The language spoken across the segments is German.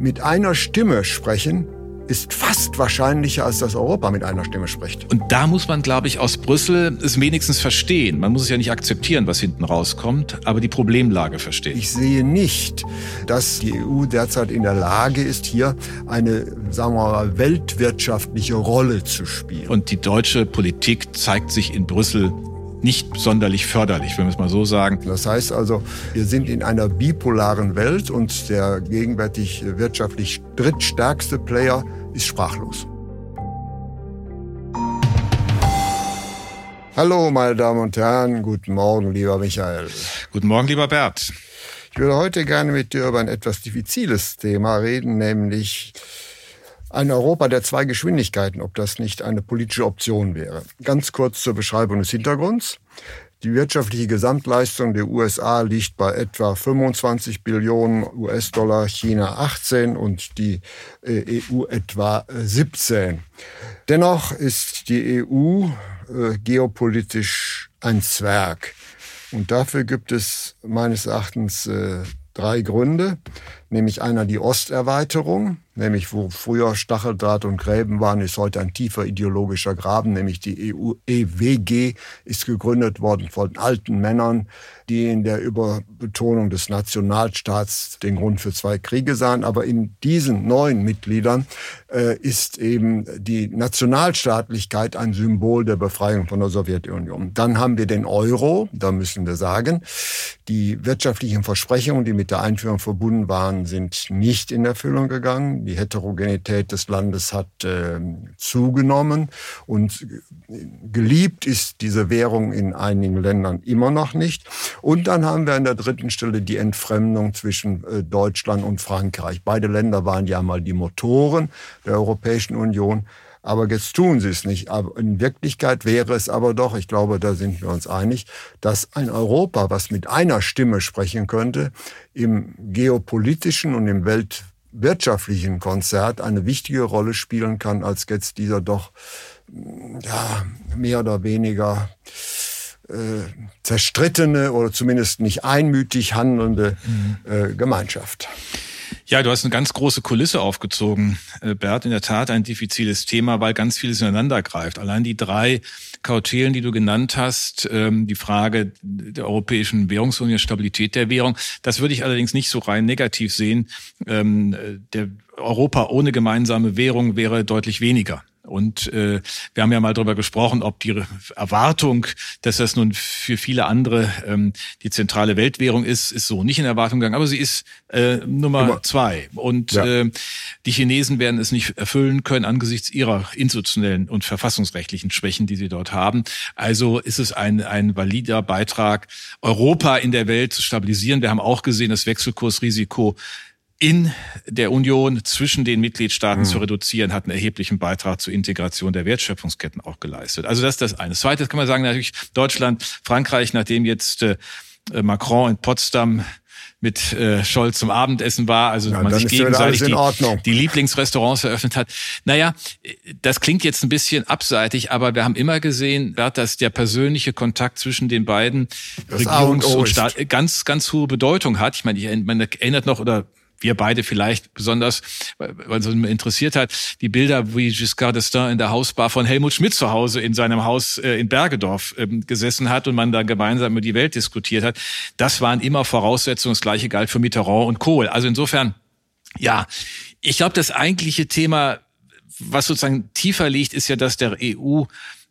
mit einer Stimme sprechen, ist fast wahrscheinlicher, als dass Europa mit einer Stimme spricht. Und da muss man, glaube ich, aus Brüssel es wenigstens verstehen. Man muss es ja nicht akzeptieren, was hinten rauskommt, aber die Problemlage verstehen. Ich sehe nicht, dass die EU derzeit in der Lage ist, hier eine, sagen wir mal, weltwirtschaftliche Rolle zu spielen. Und die deutsche Politik zeigt sich in Brüssel nicht sonderlich förderlich, wenn wir es mal so sagen. Das heißt also, wir sind in einer bipolaren Welt und der gegenwärtig wirtschaftlich drittstärkste Player ist sprachlos. Hallo, meine Damen und Herren, guten Morgen, lieber Michael. Guten Morgen, lieber Bert. Ich würde heute gerne mit dir über ein etwas diffiziles Thema reden, nämlich ein Europa der zwei Geschwindigkeiten, ob das nicht eine politische Option wäre. Ganz kurz zur Beschreibung des Hintergrunds. Die wirtschaftliche Gesamtleistung der USA liegt bei etwa 25 Billionen US-Dollar, China 18 und die äh, EU etwa 17. Äh, Dennoch ist die EU äh, geopolitisch ein Zwerg. Und dafür gibt es meines Erachtens drei Gründe, nämlich einer die Osterweiterung, nämlich wo früher Stacheldraht und Gräben waren, ist heute ein tiefer ideologischer Graben, nämlich die EU EWG ist gegründet worden von alten Männern, die in der Überbetonung des Nationalstaats den Grund für zwei Kriege sahen. Aber in diesen neuen Mitgliedern äh, ist eben die Nationalstaatlichkeit ein Symbol der Befreiung von der Sowjetunion. Dann haben wir den Euro, da müssen wir sagen, die wirtschaftlichen Versprechungen, die mit der Einführung verbunden waren, sind nicht in Erfüllung gegangen. Die Heterogenität des Landes hat äh, zugenommen und geliebt ist diese Währung in einigen Ländern immer noch nicht. Und dann haben wir an der dritten Stelle die Entfremdung zwischen äh, Deutschland und Frankreich. Beide Länder waren ja mal die Motoren der Europäischen Union. Aber jetzt tun sie es nicht. Aber in Wirklichkeit wäre es aber doch, ich glaube, da sind wir uns einig, dass ein Europa, was mit einer Stimme sprechen könnte, im geopolitischen und im weltwirtschaftlichen Konzert eine wichtige Rolle spielen kann, als jetzt dieser doch ja, mehr oder weniger äh, zerstrittene oder zumindest nicht einmütig handelnde mhm. äh, Gemeinschaft. Ja, du hast eine ganz große Kulisse aufgezogen, äh, Bert. In der Tat ein diffiziles Thema, weil ganz vieles ineinander greift. Allein die drei Kautelen, die du genannt hast, ähm, die Frage der Europäischen Währungsunion, Stabilität der Währung, das würde ich allerdings nicht so rein negativ sehen. Ähm, der Europa ohne gemeinsame Währung wäre deutlich weniger. Und äh, wir haben ja mal darüber gesprochen, ob die Erwartung, dass das nun für viele andere ähm, die zentrale Weltwährung ist, ist so nicht in Erwartung gegangen. Aber sie ist äh, Nummer Immer. zwei. Und ja. äh, die Chinesen werden es nicht erfüllen können angesichts ihrer institutionellen und verfassungsrechtlichen Schwächen, die sie dort haben. Also ist es ein, ein valider Beitrag, Europa in der Welt zu stabilisieren. Wir haben auch gesehen, das Wechselkursrisiko in der Union zwischen den Mitgliedstaaten mhm. zu reduzieren, hat einen erheblichen Beitrag zur Integration der Wertschöpfungsketten auch geleistet. Also das ist das eine. Zweites kann man sagen, natürlich Deutschland, Frankreich, nachdem jetzt äh, Macron in Potsdam mit äh, Scholz zum Abendessen war, also ja, man sich gegenseitig die, die Lieblingsrestaurants eröffnet hat. Naja, das klingt jetzt ein bisschen abseitig, aber wir haben immer gesehen, dass der persönliche Kontakt zwischen den beiden das Regierungs- und, und Staat ganz, ganz hohe Bedeutung hat. Ich meine, ich, man erinnert noch oder wir beide vielleicht besonders, weil es uns interessiert hat, die Bilder, wie Giscard d'Estaing in der Hausbar von Helmut Schmidt zu Hause in seinem Haus äh, in Bergedorf ähm, gesessen hat und man da gemeinsam über die Welt diskutiert hat. Das waren immer Voraussetzungen. Das Gleiche galt für Mitterrand und Kohl. Also insofern, ja, ich glaube, das eigentliche Thema, was sozusagen tiefer liegt, ist ja, dass der EU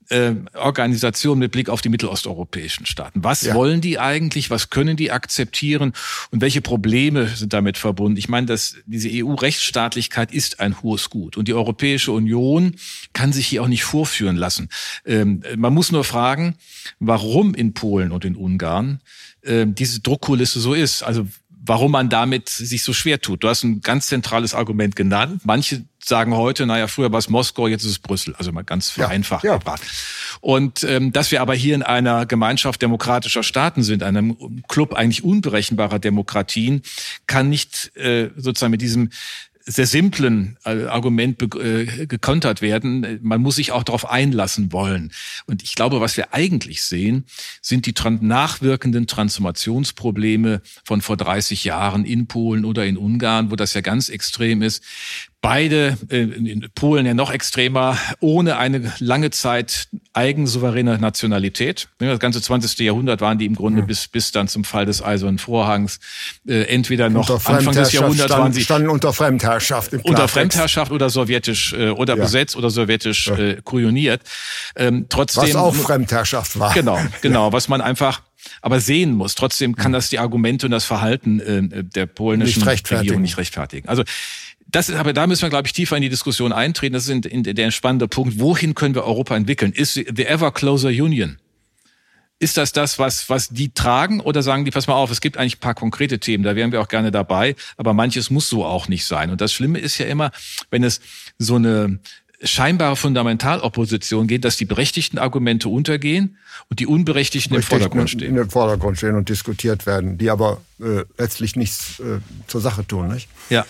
äh, Organisation mit Blick auf die mittelosteuropäischen Staaten. Was ja. wollen die eigentlich? Was können die akzeptieren? Und welche Probleme sind damit verbunden? Ich meine, dass diese EU-Rechtsstaatlichkeit ist ein hohes Gut. Und die Europäische Union kann sich hier auch nicht vorführen lassen. Ähm, man muss nur fragen, warum in Polen und in Ungarn äh, diese Druckkulisse so ist. Also warum man damit sich so schwer tut. Du hast ein ganz zentrales Argument genannt. Manche sagen heute, naja, früher war es Moskau, jetzt ist es Brüssel. Also mal ganz vereinfacht. Ja, ja. Und ähm, dass wir aber hier in einer Gemeinschaft demokratischer Staaten sind, einem Club eigentlich unberechenbarer Demokratien, kann nicht äh, sozusagen mit diesem sehr simplen äh, Argument äh, gekontert werden. Man muss sich auch darauf einlassen wollen. Und ich glaube, was wir eigentlich sehen, sind die nachwirkenden Transformationsprobleme von vor 30 Jahren in Polen oder in Ungarn, wo das ja ganz extrem ist beide äh, in Polen ja noch extremer, ohne eine lange Zeit eigensouveräne Nationalität. Das ganze 20. Jahrhundert waren die im Grunde mhm. bis, bis dann zum Fall des Eisernen Vorhangs äh, entweder noch Anfang des Jahrhunderts stand, waren sie standen unter Fremdherrschaft. Im unter Fremdherrschaft oder sowjetisch äh, oder ja. besetzt oder sowjetisch ja. äh, kujoniert. Ähm, trotzdem, was auch Fremdherrschaft war. Genau, genau, ja. was man einfach aber sehen muss. Trotzdem kann mhm. das die Argumente und das Verhalten äh, der polnischen nicht Regierung nicht rechtfertigen. Also das ist, aber da müssen wir, glaube ich, tiefer in die Diskussion eintreten. Das ist in, in der spannende Punkt. Wohin können wir Europa entwickeln? Ist the ever closer union? Ist das das, was, was die tragen? Oder sagen die, pass mal auf, es gibt eigentlich ein paar konkrete Themen, da wären wir auch gerne dabei, aber manches muss so auch nicht sein. Und das Schlimme ist ja immer, wenn es so eine scheinbare Fundamentalopposition geht, dass die berechtigten Argumente untergehen und die unberechtigten im Vordergrund stehen. In den Vordergrund stehen und diskutiert werden, die aber äh, letztlich nichts äh, zur Sache tun, nicht? Ja.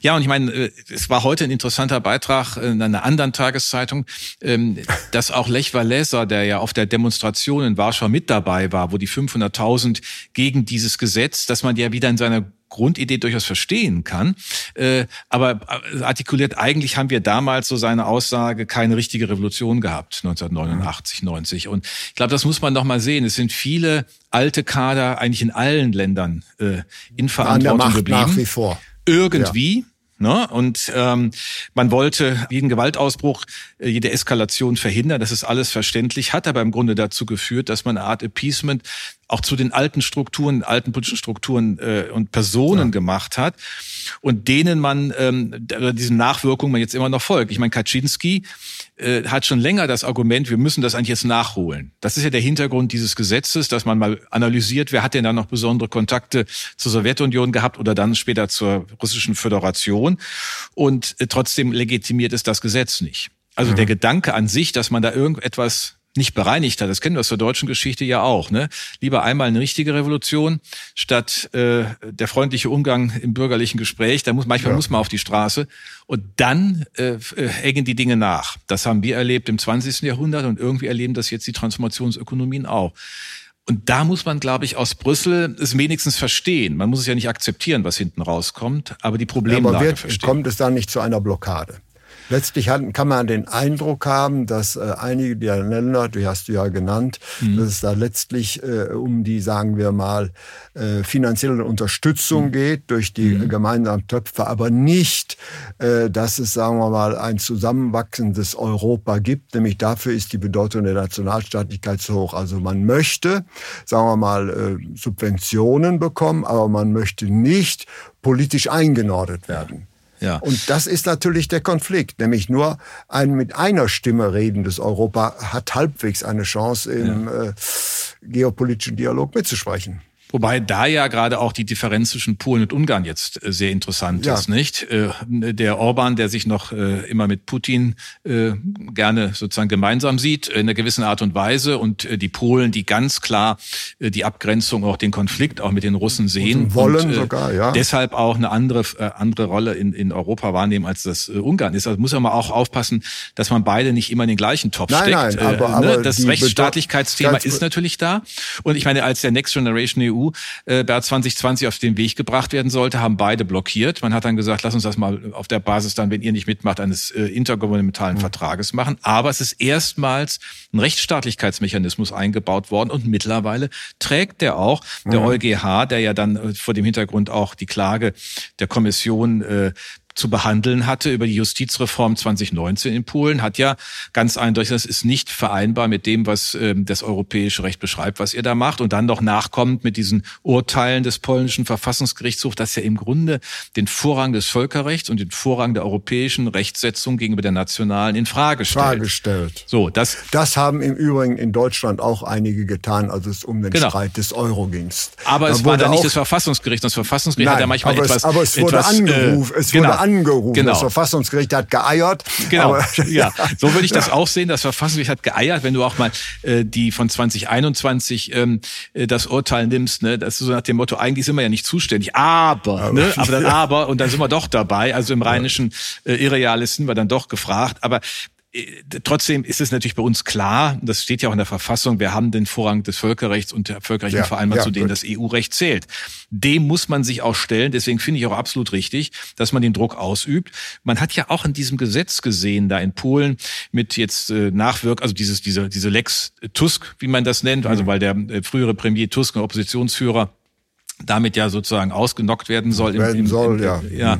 Ja, und ich meine, äh, es war heute ein interessanter Beitrag in einer anderen Tageszeitung, ähm, dass auch Lech Walesa, der ja auf der Demonstration in Warschau mit dabei war, wo die 500.000 gegen dieses Gesetz, dass man ja wieder in seiner Grundidee durchaus verstehen kann, äh, aber äh, artikuliert, eigentlich haben wir damals so seine Aussage keine richtige Revolution gehabt, 1989, 90. Und ich glaube, das muss man noch mal sehen. Es sind viele alte Kader eigentlich in allen Ländern äh, in Verantwortung geblieben. Nach wie vor irgendwie. Ja. Ne? Und ähm, man wollte jeden Gewaltausbruch, äh, jede Eskalation verhindern. Das ist alles verständlich, hat aber im Grunde dazu geführt, dass man eine Art Appeasement auch zu den alten Strukturen, alten politischen Strukturen äh, und Personen ja. gemacht hat und denen man ähm, diesen Nachwirkungen man jetzt immer noch folgt. Ich meine, Kaczynski äh, hat schon länger das Argument, wir müssen das eigentlich jetzt nachholen. Das ist ja der Hintergrund dieses Gesetzes, dass man mal analysiert, wer hat denn da noch besondere Kontakte zur Sowjetunion gehabt oder dann später zur russischen Föderation. Und äh, trotzdem legitimiert es das Gesetz nicht. Also mhm. der Gedanke an sich, dass man da irgendetwas nicht bereinigt hat. Das kennen wir aus der deutschen Geschichte ja auch. Ne? Lieber einmal eine richtige Revolution statt äh, der freundliche Umgang im bürgerlichen Gespräch. Da muss manchmal ja. muss man auf die Straße und dann äh, äh hängen die Dinge nach. Das haben wir erlebt im 20. Jahrhundert und irgendwie erleben das jetzt die Transformationsökonomien auch. Und da muss man, glaube ich, aus Brüssel es wenigstens verstehen. Man muss es ja nicht akzeptieren, was hinten rauskommt, aber die Problemlage ja, aber wird, verstehen. Kommt es dann nicht zu einer Blockade? Letztlich kann man den Eindruck haben, dass äh, einige der Länder, die hast du ja genannt, mhm. dass es da letztlich äh, um die, sagen wir mal, äh, finanzielle Unterstützung mhm. geht durch die mhm. gemeinsamen Töpfe, aber nicht, äh, dass es, sagen wir mal, ein zusammenwachsendes Europa gibt. Nämlich dafür ist die Bedeutung der Nationalstaatlichkeit zu hoch. Also man möchte, sagen wir mal, äh, Subventionen bekommen, aber man möchte nicht politisch eingenordet werden. Ja. Und das ist natürlich der Konflikt, nämlich nur ein mit einer Stimme redendes Europa hat halbwegs eine Chance im ja. äh, geopolitischen Dialog mitzusprechen. Wobei da ja gerade auch die Differenz zwischen Polen und Ungarn jetzt äh, sehr interessant ja. ist, nicht? Äh, der Orban, der sich noch äh, immer mit Putin gerne sozusagen gemeinsam sieht, in einer gewissen Art und Weise, und die Polen, die ganz klar die Abgrenzung, auch den Konflikt auch mit den Russen sehen. Und wollen und, sogar, ja. Deshalb auch eine andere, andere Rolle in, in Europa wahrnehmen, als das Ungarn ist. Also muss man auch aufpassen, dass man beide nicht immer in den gleichen Topf nein, steckt. Nein, aber, aber ne? Das Rechtsstaatlichkeitsthema ist natürlich da. Und ich meine, als der Next Generation EU EU äh, BER 2020 auf den Weg gebracht werden sollte, haben beide blockiert. Man hat dann gesagt, lass uns das mal auf der Basis dann, wenn ihr nicht mitmacht, eines äh, intergouvernementalen mhm. Vertrages machen. Aber es ist erstmals ein Rechtsstaatlichkeitsmechanismus eingebaut worden und mittlerweile trägt der auch der mhm. EuGH, der ja dann äh, vor dem Hintergrund auch die Klage der Kommission äh, zu behandeln hatte über die Justizreform 2019 in Polen, hat ja ganz eindeutig, das ist nicht vereinbar mit dem, was ähm, das europäische Recht beschreibt, was ihr da macht. Und dann noch nachkommt mit diesen Urteilen des polnischen Verfassungsgerichtshofs, das ja im Grunde den Vorrang des Völkerrechts und den Vorrang der europäischen Rechtsetzung gegenüber der nationalen in Frage stellt. Frage stellt. So, das, das haben im Übrigen in Deutschland auch einige getan, als es um den Genau. Streit des Euro ging. aber Da es war dann nicht das Verfassungsgericht. Das Verfassungsgericht Nein, hat ja manchmal aber, etwas. es, aber es wurde etwas, angerufen. Äh, es genau, wurde angerufen. Genau. Das Verfassungsgericht hat geeiert. Genau, Aber, ja, so würde ich das auch sehen. Das Verfassungsgericht hat geeiert, wenn du auch mal äh, die von 2021 ähm, äh, das Urteil nimmst, ne, das ist so nach dem Motto, eigentlich sind wir ja nicht zuständig, aber, ne, aber dann aber und dann sind wir doch dabei. Also im rheinischen äh, Irreales sind wir dann doch gefragt, aber Trotzdem ist es natürlich bei uns klar, das steht ja auch in der Verfassung, wir haben den Vorrang des Völkerrechts und der Völkerrechtlichen Ja, Vereinbarung, ja, zu denen gut. das EU-Recht zählt. Dem muss man sich auch stellen. Deswegen finde ich auch absolut richtig, dass man den Druck ausübt. Man hat ja auch in diesem Gesetz gesehen, da in Polen mit jetzt äh, Nachwirk, also dieses, diese, diese Lex Tusk, wie man das nennt, Mhm. also weil der äh, frühere Premier Tusk, ein Oppositionsführer, damit ja sozusagen ausgenockt werden soll. im- Werden im, soll, im, ja. ja.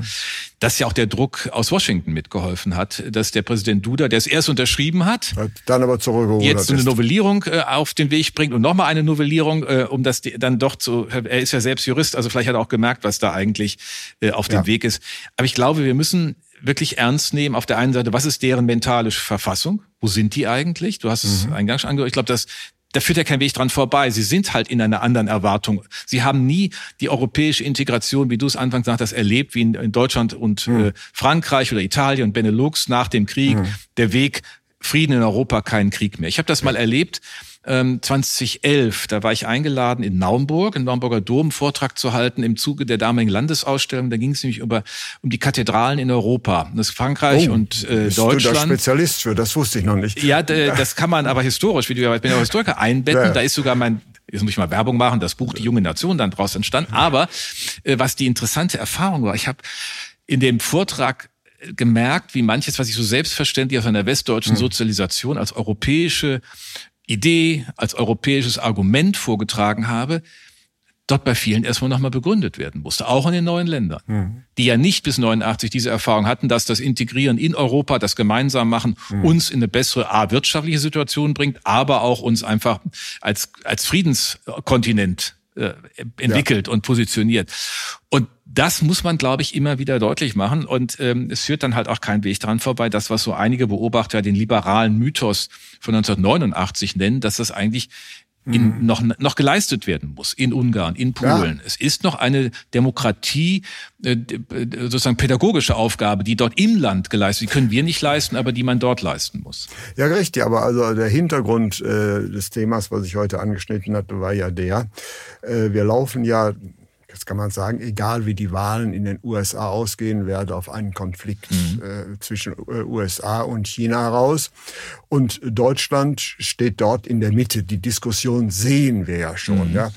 Dass ja auch der Druck aus Washington mitgeholfen hat, dass der Präsident Duda, der es erst unterschrieben hat, dann aber zurückgerudert. jetzt eine ist. Novellierung äh, auf den Weg bringt und nochmal eine Novellierung, äh, um das dann doch zu, er ist ja selbst Jurist, also vielleicht hat er auch gemerkt, was da eigentlich äh, auf dem Ja. Weg ist. Aber ich glaube, wir müssen wirklich ernst nehmen, auf der einen Seite, was ist deren mentale Verfassung? Wo sind die eigentlich? Du hast es Mhm. eingangs angehört. Ich glaube, das da führt ja kein Weg dran vorbei. Sie sind halt in einer anderen Erwartung. Sie haben nie die europäische Integration, wie du es anfangs sagtest, erlebt, wie in, Deutschland und Mhm. äh, Frankreich oder Italien und Benelux nach dem Krieg. Der Weg Frieden in Europa, kein Krieg mehr. Ich habe das mal erlebt. Ähm, 2011, da war ich eingeladen in Naumburg, im Naumburger Dom, einen Vortrag zu halten im Zuge der damaligen Landesausstellung. Da ging es nämlich über um die Kathedralen in Europa. Das ist Frankreich Oh, und äh, Bist du da Deutschland. Spezialist für? Das wusste ich noch nicht. Ja, das kann man aber historisch, wie du ja ich bin ja auch Historiker, einbetten. Ja. Da ist sogar mein, jetzt muss ich mal Werbung machen, das Buch Die junge Nation dann draus entstanden. Aber äh, was die interessante Erfahrung war, ich habe in dem Vortrag äh, gemerkt, wie manches, was ich so selbstverständlich aus einer westdeutschen Hm. Sozialisation als europäische Idee, als europäisches Argument vorgetragen habe, dort bei vielen erstmal nochmal begründet werden musste, auch in den neuen Ländern, Hm. die ja nicht bis 89 diese Erfahrung hatten, dass das Integrieren in Europa, das gemeinsam machen, Hm. uns in eine bessere A, wirtschaftliche Situation bringt, aber auch uns einfach als, als Friedenskontinent äh, entwickelt und positioniert. Und das muss man, glaube ich, immer wieder deutlich machen. Und ähm, es führt dann halt auch kein Weg dran vorbei, das, was so einige Beobachter den liberalen Mythos von 1989 nennen, dass das eigentlich in, noch, noch geleistet werden muss in Ungarn, in Polen. Es ist noch eine Demokratie, äh, äh, sozusagen pädagogische Aufgabe, die dort im Land geleistet, die können wir nicht leisten, aber die man dort leisten muss. Ja, richtig. Aber also der Hintergrund äh, des Themas, was ich heute angeschnitten hatte, war ja der, äh, wir laufen ja, jetzt kann man sagen, egal wie die Wahlen in den USA ausgehen, werde auf einen Konflikt äh, zwischen äh, USA und China heraus. Und Deutschland steht dort in der Mitte. Die Diskussion sehen wir ja schon. Ja.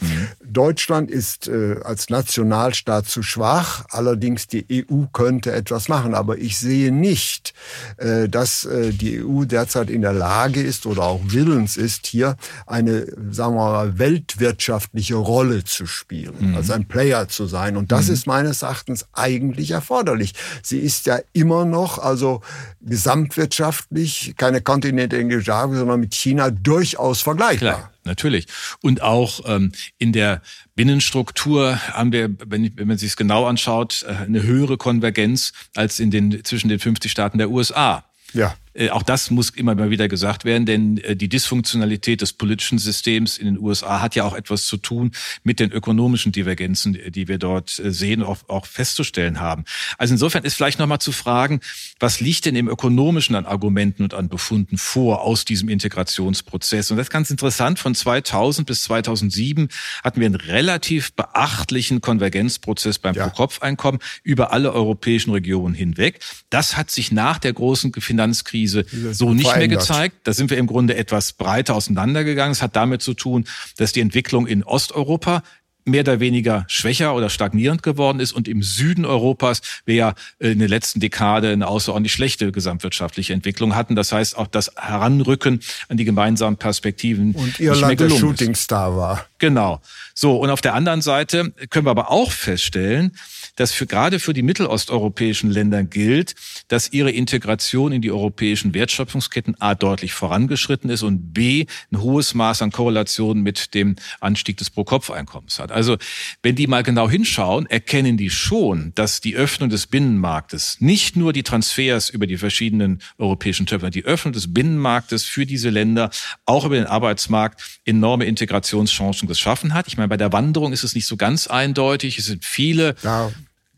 Deutschland ist äh, als Nationalstaat zu schwach. Allerdings die EU könnte etwas machen. Aber ich sehe nicht, äh, dass äh, die EU derzeit in der Lage ist oder auch willens ist, hier eine, sagen wir mal, weltwirtschaftliche Rolle zu spielen, also ein Player zu sein. Und das ist meines Erachtens eigentlich erforderlich. Sie ist ja immer noch, also gesamtwirtschaftlich, keine kontinentale sondern mit China durchaus vergleichbar. Klar, natürlich. Und auch ähm, in der Binnenstruktur haben wir, wenn, ich- wenn man sich es genau anschaut, äh, eine höhere Konvergenz als in den zwischen den 50 Staaten der USA. Ja. Äh, Auch das muss immer mal wieder gesagt werden, denn äh, die Dysfunktionalität des politischen Systems in den USA hat ja auch etwas zu tun mit den ökonomischen Divergenzen, äh, die wir dort sehen, auch, auch festzustellen haben. Also insofern ist vielleicht nochmal zu fragen, was liegt denn im ökonomischen an Argumenten und an Befunden vor aus diesem Integrationsprozess? Und das ist ganz interessant. Von 2000 bis 2007 hatten wir einen relativ beachtlichen Konvergenzprozess beim Ja. Pro-Kopf-Einkommen über alle europäischen Regionen hinweg. Das hat sich nach der großen Finanzkrise so nicht mehr gezeigt. Da sind wir im Grunde etwas breiter auseinandergegangen. Es hat damit zu tun, dass die Entwicklung in Osteuropa mehr oder weniger schwächer oder stagnierend geworden ist und im Süden Europas wir ja in der letzten Dekade eine außerordentlich schlechte gesamtwirtschaftliche Entwicklung hatten. Das heißt, auch das Heranrücken an die gemeinsamen Perspektiven Und nicht mehr Irland der. Shootingstar war. Genau. So, und auf der anderen Seite können wir aber auch feststellen, dass für gerade für die mittelosteuropäischen Länder gilt, dass ihre Integration in die europäischen Wertschöpfungsketten A deutlich vorangeschritten ist und B ein hohes Maß an Korrelation mit dem Anstieg des Pro-Kopf-Einkommens hat. Also wenn die mal genau hinschauen, erkennen die schon, dass die Öffnung des Binnenmarktes nicht nur die Transfers über die verschiedenen europäischen Töpfe, die Öffnung des Binnenmarktes für diese Länder auch über den Arbeitsmarkt enorme Integrationschancen geschaffen hat. Ich meine, bei der Wanderung ist es nicht so ganz eindeutig. Es sind viele ja.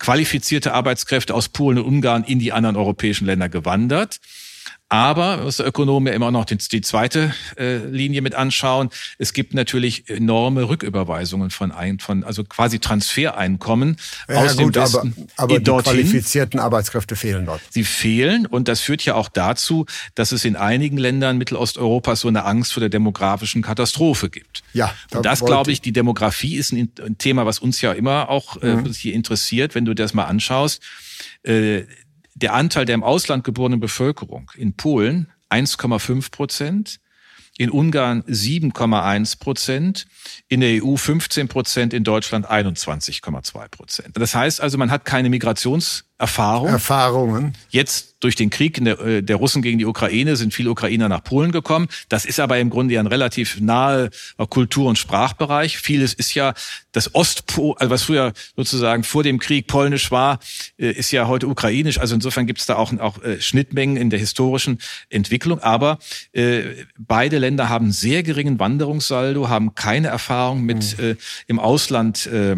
Qualifizierte Arbeitskräfte aus Polen und Ungarn in die anderen europäischen Länder gewandert. Aber, was der Ökonom ja immer noch die, die zweite äh, Linie mit anschauen, es gibt natürlich enorme Rücküberweisungen von, ein, von also quasi Transfereinkommen ja, aus gut, dem Westen aber, aber die dorthin. qualifizierten Arbeitskräfte fehlen dort. Sie fehlen und das führt ja auch dazu, dass es in einigen Ländern Mittelosteuropas so eine Angst vor der demografischen Katastrophe gibt. Ja, da und das glaube ich, die Demografie ist ein, ein, Thema, was uns ja immer auch äh, mhm. hier interessiert, wenn du das mal anschaust. Äh, der Anteil der im Ausland geborenen Bevölkerung in Polen 1,5 Prozent, in Ungarn 7,1 Prozent, in der EU 15 Prozent, in Deutschland 21,2 Prozent. Das heißt also, man hat keine Migrationserfahrung. Erfahrungen. Jetzt durch den Krieg der, äh, der, Russen gegen die Ukraine sind viele Ukrainer nach Polen gekommen. Das ist aber im Grunde ja ein relativ nahe Kultur- und Sprachbereich. Vieles ist ja das Ostpol, also was früher sozusagen vor dem Krieg polnisch war, äh, ist ja heute ukrainisch. Also insofern gibt es da auch, auch äh, Schnittmengen in der historischen Entwicklung. Aber äh, beide Länder haben sehr geringen Wanderungssaldo, haben keine Erfahrung mit mhm. äh, im Ausland äh,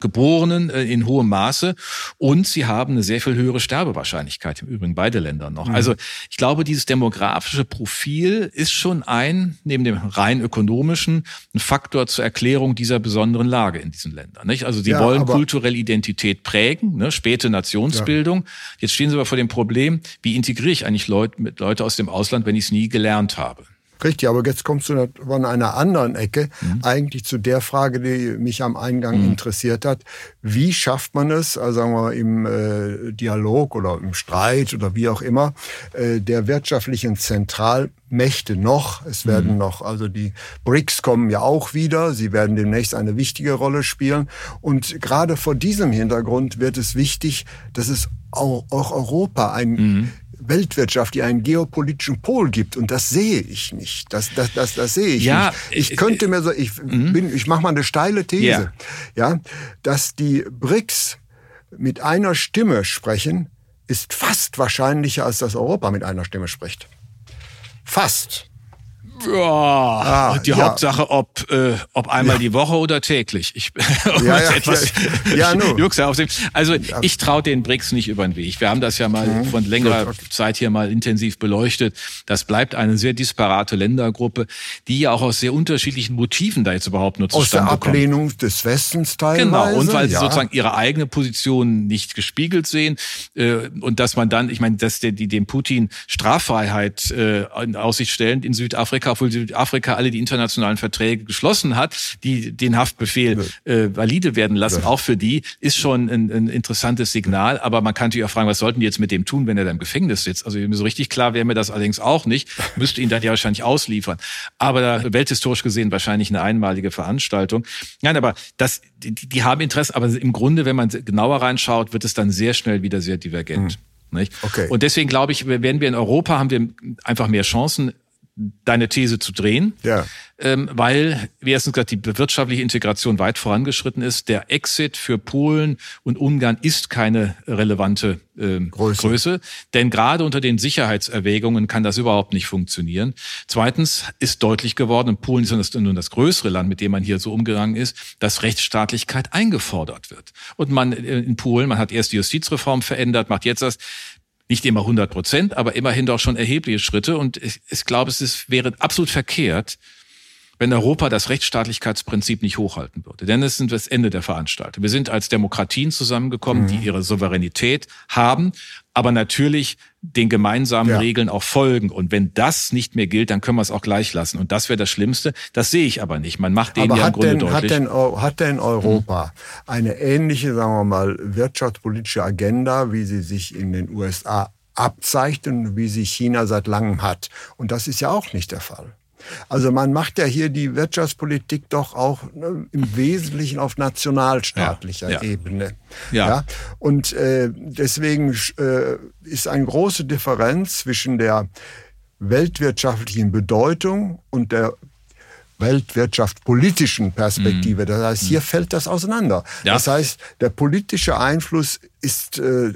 Geborenen äh, in hohem Maße und sie haben eine sehr viel höhere Sterbewahrscheinlichkeit im Übrigen beide Länder noch. Mhm. Also ich glaube, dieses demografische Profil ist schon ein neben dem rein ökonomischen ein Faktor zur Erklärung dieser besonderen Lage in diesen Ländern. Nicht? Also sie ja, wollen kulturelle Identität prägen, ne? späte Nationsbildung. Ja. Jetzt stehen sie aber vor dem Problem, wie integriere ich eigentlich Leute mit Leute aus dem Ausland, wenn ich es nie gelernt habe? Richtig, aber jetzt kommst du von einer anderen Ecke mhm. eigentlich zu der Frage, die mich am Eingang mhm. interessiert hat. Wie schafft man es, also sagen wir im äh, Dialog oder im Streit oder wie auch immer, äh, der wirtschaftlichen Zentralmächte noch, es werden mhm. noch, also die BRICS kommen ja auch wieder, sie werden demnächst eine wichtige Rolle spielen. Und gerade vor diesem Hintergrund wird es wichtig, dass es auch, auch Europa ein mhm. Weltwirtschaft, die einen geopolitischen Pol gibt. Und das sehe ich nicht. Das, das, das, das sehe ich ja, nicht. Ich könnte mir so, ich mhm. bin, ich mache mal eine steile These, ja. ja, dass die BRICS mit einer Stimme sprechen, ist fast wahrscheinlicher, als dass Europa mit einer Stimme spricht. Fast. Ja, ah, die ja. Hauptsache, ob, äh, ob einmal ja. die Woche oder täglich. Ich, ja, ja, etwas, ja, ja, Also ich traue den BRICS nicht über den Weg. Wir haben das ja mal mhm. von längerer okay. Zeit hier mal intensiv beleuchtet. Das bleibt eine sehr disparate Ländergruppe, die ja auch aus sehr unterschiedlichen Motiven da jetzt überhaupt nur zustande kommt. Aus der Ablehnung kommt. des Westens teilweise. Genau, und weil sie sozusagen ihre eigene Position nicht gespiegelt sehen äh, und dass man dann, ich meine, dass der, die dem Putin Straffreiheit äh, in Aussicht stellen in Südafrika Südafrika, obwohl Südafrika alle die internationalen Verträge geschlossen hat, die den Haftbefehl äh, valide werden lassen, ja. auch für die, ist schon ein, ein interessantes Signal. Aber man kann natürlich auch fragen, was sollten die jetzt mit dem tun, wenn er da im Gefängnis sitzt? Also so richtig klar wäre mir das allerdings auch nicht. Müsste ihn dann ja wahrscheinlich ausliefern. Aber da, welthistorisch gesehen wahrscheinlich eine einmalige Veranstaltung. Nein, aber das, die, die haben Interesse, aber im Grunde, wenn man genauer reinschaut, wird es dann sehr schnell wieder sehr divergent. Hm. Nicht? Okay. Und deswegen glaube ich, werden wir in Europa haben wir einfach mehr Chancen, deine These zu drehen, ja. ähm, weil, wie erstens gesagt, die wirtschaftliche Integration weit vorangeschritten ist. Der Exit für Polen und Ungarn ist keine relevante ähm, Größe. Größe, denn gerade unter den Sicherheitserwägungen kann das überhaupt nicht funktionieren. Zweitens ist deutlich geworden, und Polen ist nun das größere Land, mit dem man hier so umgegangen ist, dass Rechtsstaatlichkeit eingefordert wird. Und man äh, in Polen, man hat erst die Justizreform verändert, macht jetzt das nicht immer 100 Prozent, aber immerhin doch schon erhebliche Schritte. Und ich, ich glaube, es ist, wäre absolut verkehrt, wenn Europa das Rechtsstaatlichkeitsprinzip nicht hochhalten würde. Denn es sind das Ende der Veranstaltung. Wir sind als Demokratien zusammengekommen, mhm. die ihre Souveränität haben, aber natürlich den gemeinsamen ja. Regeln auch folgen. Und wenn das nicht mehr gilt, dann können wir es auch gleich lassen. Und das wäre das Schlimmste. Das sehe ich aber nicht. Man macht aber ja im Grunde denn, deutlich. Hat denn, hat denn Europa hm. eine ähnliche, sagen wir mal, wirtschaftspolitische Agenda, wie sie sich in den USA abzeichnet und wie sie China seit langem hat? Und das ist ja auch nicht der Fall. Also man macht ja hier die Wirtschaftspolitik doch auch ne, im Wesentlichen auf nationalstaatlicher ja, ja. Ebene. Ja. ja. Und äh, deswegen äh, ist eine große Differenz zwischen der weltwirtschaftlichen Bedeutung und der weltwirtschaftspolitischen Perspektive. Mhm. Das heißt, hier mhm. fällt das auseinander. Ja. Das heißt, der politische Einfluss ist äh,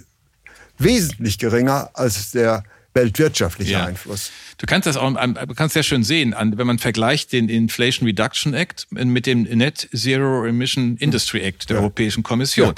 wesentlich geringer als der weltwirtschaftliche ja. Einfluss. Du kannst das auch, du kannst sehr schön sehen, wenn man vergleicht den Inflation Reduction Act mit dem Net Zero Emission Industry Act der ja. Europäischen Kommission. Ja.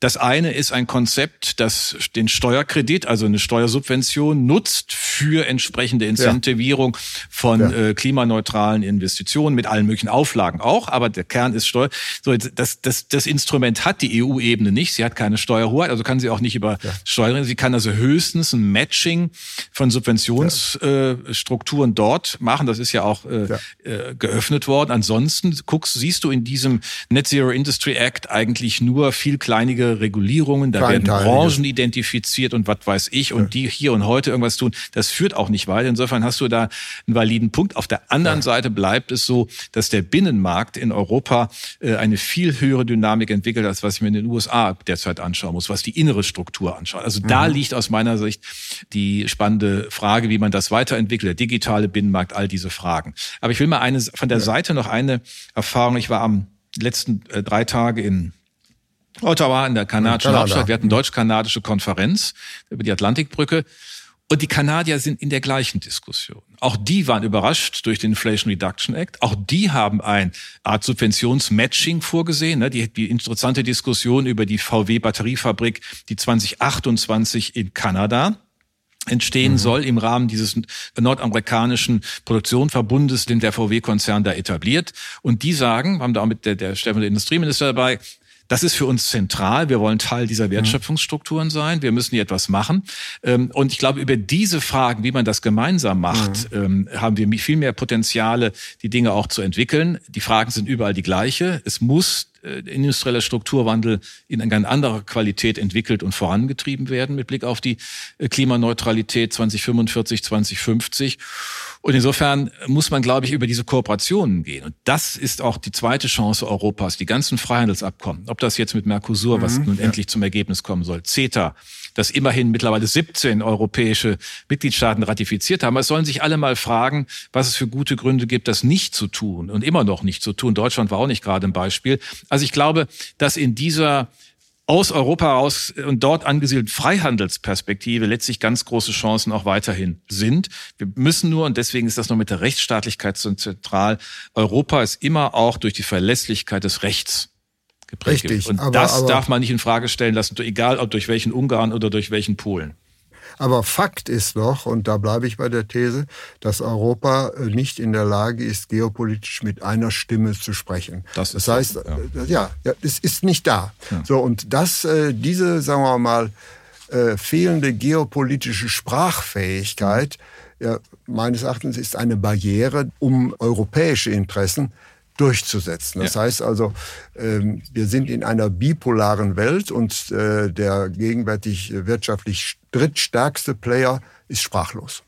Das eine ist ein Konzept, das den Steuerkredit, also eine Steuersubvention, nutzt für entsprechende Incentivierung von ja. äh, klimaneutralen Investitionen mit allen möglichen Auflagen auch. Aber der Kern ist Steuer. So, das, das, das Instrument hat die EU-Ebene nicht. Sie hat keine Steuerhoheit, also kann sie auch nicht über ja. Steuern. Sie kann also höchstens ein Matching von Subventionsstrukturen ja. äh, dort machen. Das ist ja auch äh, äh, geöffnet worden. Ansonsten guckst, siehst du in diesem Net Zero Industry Act eigentlich nur viel kleinige Regulierungen, da werden Branchen identifiziert und was weiß ich und die hier und heute irgendwas tun. Das führt auch nicht weiter. Insofern hast du da einen validen Punkt. Auf der anderen ja. Seite bleibt es so, dass der Binnenmarkt in Europa äh, eine viel höhere Dynamik entwickelt, als was ich mir in den USA derzeit anschauen muss, was die innere Struktur anschaut. Also mhm. da liegt aus meiner Sicht die spannende Frage, wie man das weiterentwickelt, der digitale Binnenmarkt, all diese Fragen. Aber ich will mal eine von der Seite noch eine Erfahrung. Ich war am letzten äh, drei Tage in Ottawa in der kanadischen Kanada. Hauptstadt. Wir hatten deutsch-kanadische Konferenz über die Atlantikbrücke. Und die Kanadier sind in der gleichen Diskussion. Auch die waren überrascht durch den Inflation Reduction Act. Auch die haben ein Art Subventionsmatching vorgesehen. Ne? Die, die interessante Diskussion über die VW-Batteriefabrik, die 2028 in Kanada entstehen mhm. soll im Rahmen dieses nordamerikanischen Produktionsverbundes, den der VW-Konzern da etabliert. Und die sagen, haben da auch mit der, der stellvertretende Industrieminister dabei, das ist für uns zentral. Wir wollen Teil dieser Wertschöpfungsstrukturen sein. Wir müssen hier etwas machen. Ähm, und ich glaube, über diese Fragen, wie man das gemeinsam macht, mhm. haben wir viel mehr Potenziale, die Dinge auch zu entwickeln. Die Fragen sind überall die gleiche. Es muss äh, industrieller Strukturwandel in eine ganz andere Qualität entwickelt und vorangetrieben werden mit Blick auf die äh, Klimaneutralität 2045, 2050. Und insofern muss man, glaube ich, über diese Kooperationen gehen. Und das ist auch die zweite Chance Europas, die ganzen Freihandelsabkommen, ob das jetzt mit Mercosur, mhm, was nun ja. endlich zum Ergebnis kommen soll, CETA, das immerhin mittlerweile 17 europäische Mitgliedstaaten ratifiziert haben. Es sollen sich alle mal fragen, was es für gute Gründe gibt, das nicht zu tun und immer noch nicht zu tun. Deutschland war auch nicht gerade ein Beispiel. Also ich glaube, dass in dieser aus Europa heraus und dort angesiedelten Freihandelsperspektive letztlich ganz große Chancen auch weiterhin sind. Wir müssen nur, und deswegen ist das noch mit der Rechtsstaatlichkeit so zentral, Europa ist immer auch durch die Verlässlichkeit des Rechts geprägt. Richtig. Und aber, das aber, darf man nicht in Frage stellen lassen, egal ob durch welchen Ungarn oder durch welchen Polen. Aber Fakt ist doch, und da bleibe ich bei der These, dass Europa äh, nicht in der Lage ist, geopolitisch mit einer Stimme zu sprechen. Das, das heißt, ja. Äh, ja, ja, es ist nicht da. Ja. So, und das, äh, diese, sagen wir mal, fehlende geopolitische Sprachfähigkeit, ja, meines Erachtens ist eine Barriere, um europäische Interessen durchzusetzen. Das ja. heißt also, ähm, wir sind in einer bipolaren Welt und äh, der gegenwärtig wirtschaftlich drittstärkste Player ist sprachlos.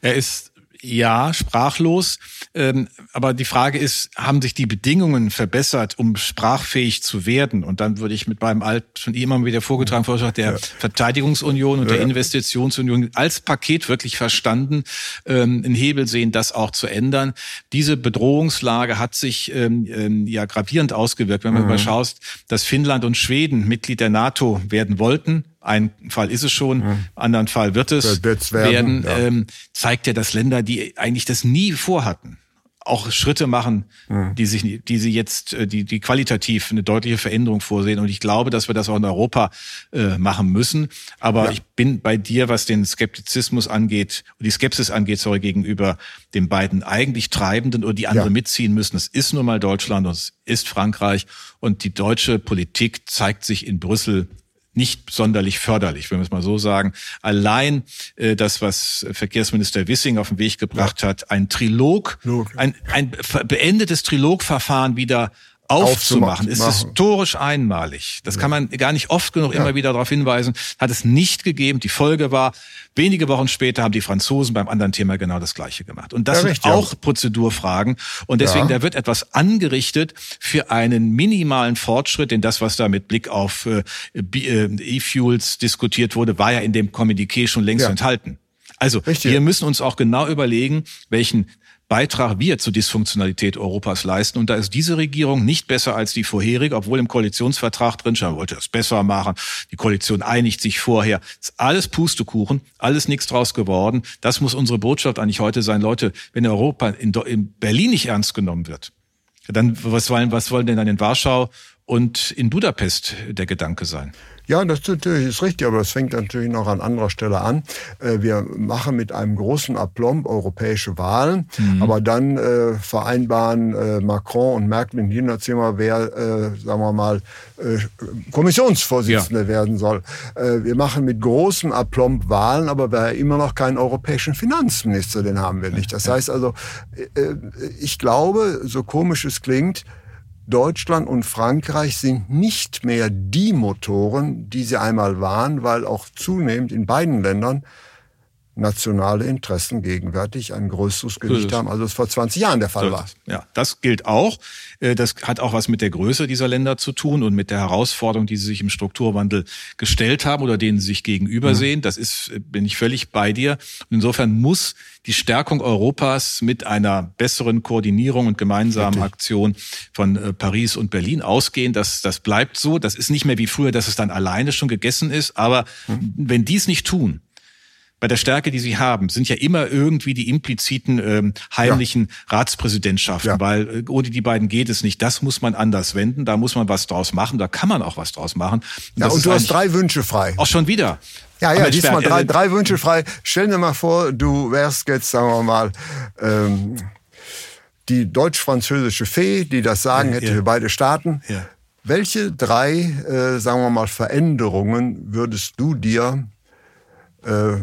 Er ist ja, sprachlos. Ähm, aber die Frage ist, haben sich die Bedingungen verbessert, um sprachfähig zu werden? Und dann würde ich mit meinem alt schon immer wieder vorgetragen Vorschlag der ja. Verteidigungsunion und ja. der Investitionsunion als Paket wirklich verstanden, ähm, einen Hebel sehen, das auch zu ändern. Diese Bedrohungslage hat sich ähm, ähm ja gravierend ausgewirkt. Wenn man mhm. mal schaust, dass Finnland und Schweden Mitglied der NATO werden wollten, ein Fall ist es schon, mhm. anderen Fall wird es werden, werden ja. ähm, zeigt ja, dass Länder, die eigentlich das nie vorhatten, auch Schritte machen, mhm. die sich, die sie jetzt, äh, die, die qualitativ eine deutliche Veränderung vorsehen. Und ich glaube, dass wir das auch in Europa äh, machen müssen. Aber ja. ich bin bei dir, was den Skeptizismus angeht, die Skepsis angeht, sorry, gegenüber den beiden eigentlich Treibenden oder die andere ja. mitziehen müssen. Es ist nun mal Deutschland und es ist Frankreich. Und die deutsche Politik zeigt sich in Brüssel nicht sonderlich förderlich, wenn wir es mal so sagen. Allein äh, das, was Verkehrsminister Wissing auf den Weg gebracht ja. hat, ein Trilog, ein, ein beendetes Trilogverfahren wieder aufzumachen, ist historisch einmalig. Das kann man gar nicht oft genug immer wieder darauf hinweisen. Hat es nicht gegeben. Die Folge war, wenige Wochen später haben die Franzosen beim anderen Thema genau das Gleiche gemacht. Und das ja, sind richtig, auch Prozedurfragen. Und deswegen, da wird etwas angerichtet für einen minimalen Fortschritt, denn das, was da mit Blick auf äh, äh, E-Fuels diskutiert wurde, war ja in dem Kommuniqué schon längst enthalten. Also Richtig. wir müssen uns auch genau überlegen, welchen Beitrag wir zur Dysfunktionalität Europas leisten. Und da ist diese Regierung nicht besser als die vorherige, obwohl im Koalitionsvertrag drin stand, wollte das besser machen. Die Koalition einigt sich vorher. Ist alles Pustekuchen, alles nichts draus geworden. Das muss unsere Botschaft eigentlich heute sein. Leute, wenn Europa in, in Berlin nicht ernst genommen wird, dann was wollen, was wollen denn dann in Warschau und in Budapest der Gedanke sein? Ja, das natürlich ist richtig, aber das fängt natürlich noch an anderer Stelle an. Äh, wir machen mit einem großen Aplomb europäische Wahlen, mhm. aber dann äh, vereinbaren äh, Macron und Merkel im Hinterzimmer, wer, äh, sagen wir mal, äh, Kommissionsvorsitzende ja. werden soll. Äh, wir machen mit großen Aplomb Wahlen, aber wir haben immer noch keinen europäischen Finanzminister, den haben wir nicht. Das heißt also, ich glaube, so komisch es klingt, Deutschland und Frankreich sind nicht mehr die Motoren, die sie einmal waren, weil auch zunehmend in beiden Ländern nationale Interessen gegenwärtig ein größeres Gewicht haben, als es vor 20 Jahren der Fall war. Ja, das gilt auch. Äh, das hat auch was mit der Größe dieser Länder zu tun und mit der Herausforderung, die sie sich im Strukturwandel gestellt haben oder denen sie sich gegenübersehen. Mhm. Das ist, äh, bin ich völlig bei dir. Und insofern muss die Stärkung Europas mit einer besseren Koordinierung und gemeinsamen Richtig. Aktion von äh, Paris und Berlin ausgehen. Das, das bleibt so. Das ist nicht mehr wie früher, dass es dann alleine schon gegessen ist. Aber mhm. wenn die es nicht tun, bei der Stärke, die sie haben, sind ja immer irgendwie die impliziten ähm, heimlichen ja. Ratspräsidentschaften, ja. weil äh, ohne die beiden geht es nicht. Das muss man anders wenden, da muss man was draus machen, da kann man auch was draus machen. Und ja, und du hast drei Wünsche frei. Auch schon wieder. Ja, ja, diesmal drei, drei Wünsche frei. Stell dir mal vor, du wärst jetzt, sagen wir mal, ähm, die deutsch-französische Fee, die das Sagen ja, hätte ja. für beide Staaten. Ja. Welche drei, äh, sagen wir mal, Veränderungen würdest du dir äh,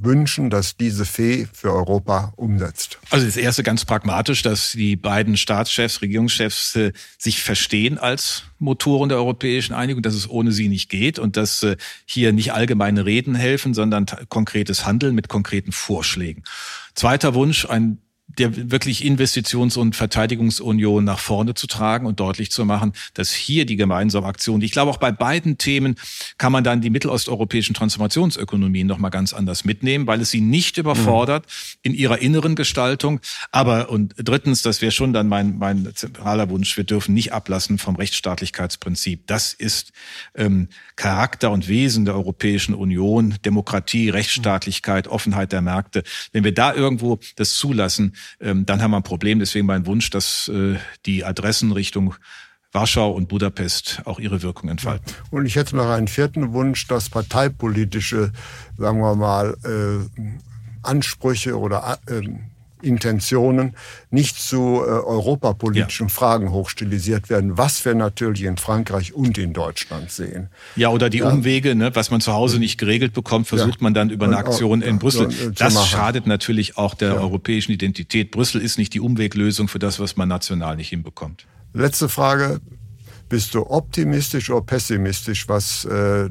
wünschen, dass diese Fee für Europa umsetzt? Also das erste ganz pragmatisch, dass die beiden Staatschefs, Regierungschefs äh, sich verstehen als Motoren der europäischen Einigung, dass es ohne sie nicht geht und dass äh, hier nicht allgemeine Reden helfen, sondern konkretes Handeln mit konkreten Vorschlägen. Zweiter Wunsch, ein der wirklich Investitions- und Verteidigungsunion nach vorne zu tragen und deutlich zu machen, dass hier die gemeinsame Aktion, ich glaube auch bei beiden Themen kann man dann die mittelosteuropäischen Transformationsökonomien noch mal ganz anders mitnehmen, weil es sie nicht überfordert mhm. in ihrer inneren Gestaltung. Aber und drittens, das wäre schon dann mein, mein zentraler Wunsch, wir dürfen nicht ablassen vom Rechtsstaatlichkeitsprinzip. Das ist ähm, Charakter und Wesen der Europäischen Union, Demokratie, Rechtsstaatlichkeit, Offenheit der Märkte. Wenn wir da irgendwo das zulassen, ähm, dann haben wir ein Problem. Deswegen mein Wunsch, dass äh, die Adressen Richtung Warschau und Budapest auch ihre Wirkung entfalten. Und ich hätte noch einen vierten Wunsch, dass parteipolitische, sagen wir mal, äh, Ansprüche oder äh, Intentionen nicht zu äh, europapolitischen ja. Fragen hochstilisiert werden, was wir natürlich in Frankreich und in Deutschland sehen. Ja, oder die ja. Umwege, ne, was man zu Hause nicht geregelt bekommt, versucht ja. man dann über eine Aktion in Brüssel. Das schadet natürlich auch der europäischen Identität. Brüssel ist nicht die Umweglösung für das, was man national nicht hinbekommt. Letzte Frage. Bist du optimistisch oder pessimistisch, was äh,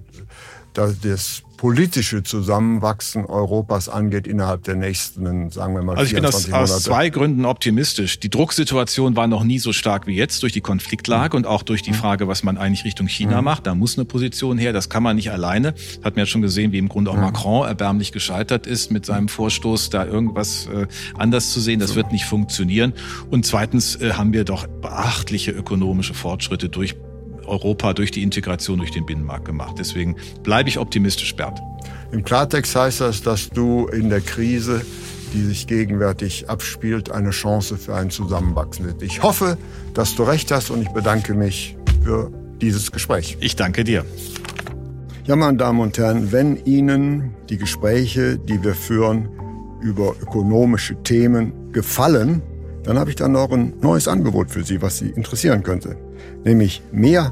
das politische Zusammenwachsen Europas angeht innerhalb der nächsten, sagen wir mal, also ich bin aus, aus zwei Gründen optimistisch. Die Drucksituation war noch nie so stark wie jetzt durch die Konfliktlage mhm. und auch durch die mhm. Frage, was man eigentlich Richtung China mhm. macht. Da muss eine Position her, das kann man nicht alleine. Hat man ja schon gesehen, wie im Grunde auch mhm. Macron erbärmlich gescheitert ist mit seinem Vorstoß, da irgendwas äh, anders zu sehen. Das so. wird nicht funktionieren. Und zweitens äh, haben wir doch beachtliche ökonomische Fortschritte durch Europa durch die Integration durch den Binnenmarkt gemacht. Deswegen bleibe ich optimistisch, Bert. Im Klartext heißt das, dass du in der Krise, die sich gegenwärtig abspielt, eine Chance für ein Zusammenwachsen siehst. Ich hoffe, dass du recht hast und ich bedanke mich für dieses Gespräch. Ich danke dir. Ja, meine Damen und Herren, wenn Ihnen die Gespräche, die wir führen über ökonomische Themen gefallen, dann habe ich dann noch ein neues Angebot für Sie, was Sie interessieren könnte. Nämlich mehr